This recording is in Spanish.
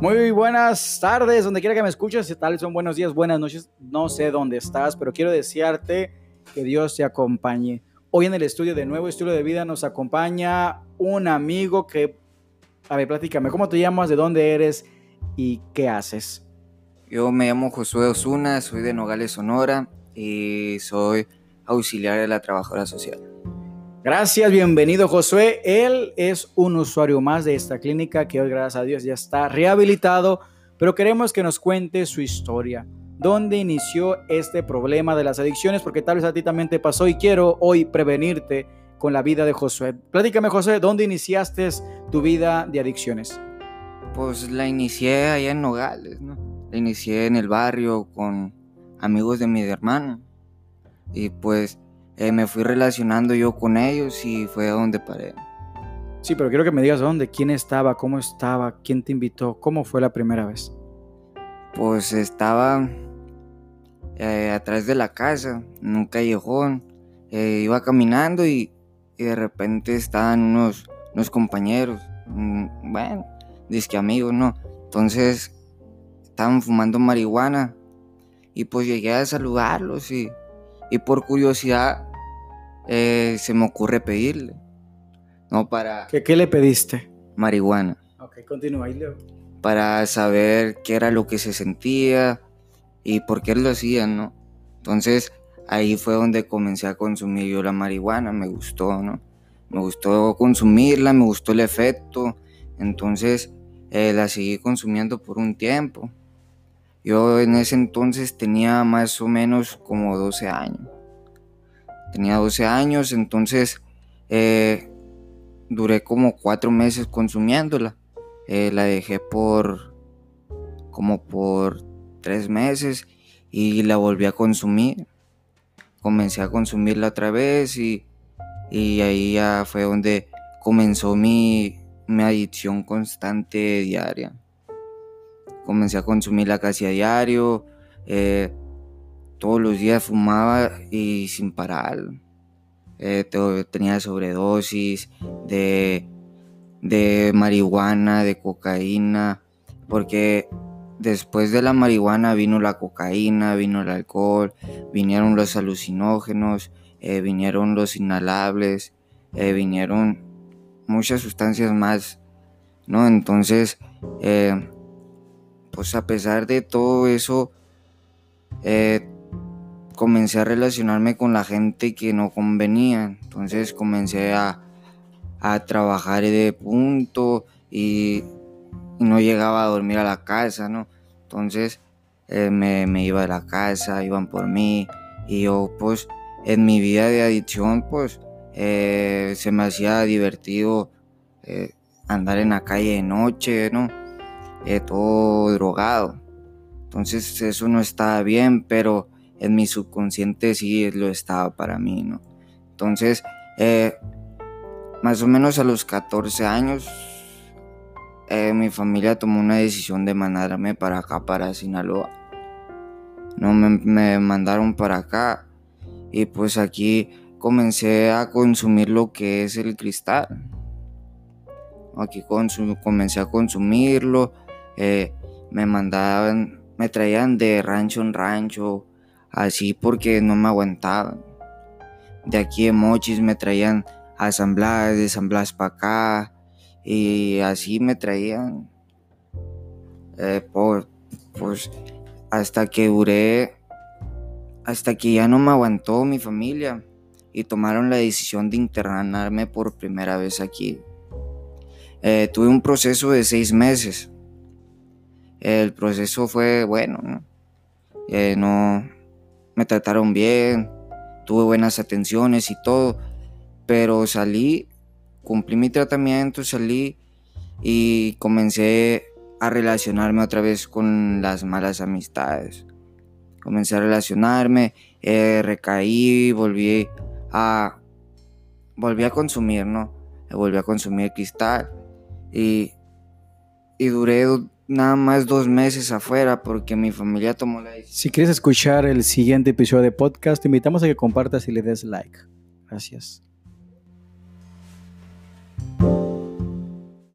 Muy buenas tardes, donde quiera que me escuches, tal son buenos días, buenas noches, no sé dónde estás, pero quiero desearte que Dios te acompañe. Hoy en el estudio de Nuevo Estudio de Vida nos acompaña un amigo que, a ver, platícame, ¿cómo te llamas, de dónde eres y qué haces? Yo me llamo Josué Osuna, soy de Nogales, Sonora y soy auxiliar de la trabajadora social. Gracias, bienvenido Josué. Él es un usuario más de esta clínica que hoy, gracias a Dios, ya está rehabilitado, pero queremos que nos cuente su historia. ¿Dónde inició este problema de las adicciones? Porque tal vez a ti también te pasó y quiero hoy prevenirte con la vida de Josué. Platícame, Josué, ¿dónde iniciaste tu vida de adicciones? Pues la inicié allá en Nogales, ¿no? La inicié en el barrio con amigos de mi hermano. Y pues eh, me fui relacionando yo con ellos y fue a donde paré. Sí, pero quiero que me digas dónde, quién estaba, cómo estaba, quién te invitó, cómo fue la primera vez. Pues estaba eh, atrás de la casa, en un callejón. Eh, iba caminando y, de repente estaban unos, unos compañeros, mm, bueno, disque amigos, ¿no? Entonces estaban fumando marihuana y pues llegué a saludarlos y, y por curiosidad eh, se me ocurre pedirle. No para... ¿Qué, ¿Qué, le pediste? Marihuana. Ok, continúa, Leo. Para saber qué era lo que se sentía y por qué lo hacían, ¿no? Entonces ahí fue donde comencé a consumir yo la marihuana, me gustó, ¿no? Me gustó consumirla, me gustó el efecto, entonces eh, la seguí consumiendo por un tiempo. Yo en ese entonces tenía más o menos como 12 años tenía 12 años, entonces eh, duré como cuatro meses consumiéndola. Eh, la dejé por como por tres meses y la volví a consumir. Comencé a consumirla otra vez y, ahí ya fue donde comenzó mi, mi adicción constante diaria. Comencé a consumirla casi a diario. Eh, todos los días fumaba y sin parar. Eh, tenía sobredosis de, de marihuana, de cocaína, porque después de la marihuana vino la cocaína, vino el alcohol, vinieron los alucinógenos, eh, vinieron los inhalables, eh, vinieron muchas sustancias más, ¿no? Entonces, pues a pesar de todo eso, comencé a relacionarme con la gente que no convenía. Entonces comencé a, trabajar de punto y, no llegaba a dormir a la casa, ¿no? Entonces eh, me, iba de la casa, iban por mí y yo pues en mi vida de adicción pues eh, se me hacía divertido eh, andar en la calle de noche, ¿no? todo drogado. Entonces eso no estaba bien, pero en mi subconsciente sí lo estaba para mí, ¿no? Entonces, eh, más o menos a los 14 años, eh, mi familia tomó una decisión de mandarme para acá, para Sinaloa. No me, mandaron para acá y pues aquí comencé a consumir lo que es el cristal. Aquí comencé a consumirlo, eh, me mandaban, me traían de rancho en rancho, así porque no me aguantaban. De aquí en Mochis me traían asambladas, de asambladas para acá, y así me traían. Eh, por, pues hasta que duré, hasta que ya no me aguantó mi familia y tomaron la decisión de internarme por primera vez aquí. Eh, tuve un proceso de seis meses. El proceso fue bueno, ¿no? Eh, no, me trataron bien, tuve buenas atenciones y todo, pero salí, cumplí mi tratamiento, salí y comencé a relacionarme otra vez con las malas amistades. Comencé a relacionarme, eh, recaí, volví a, volví a consumir, ¿no? Volví a consumir cristal y, y duré nada más dos meses afuera porque mi familia tomó la decisión. Si quieres escuchar el siguiente episodio de podcast, te invitamos a que compartas y le des like. Gracias.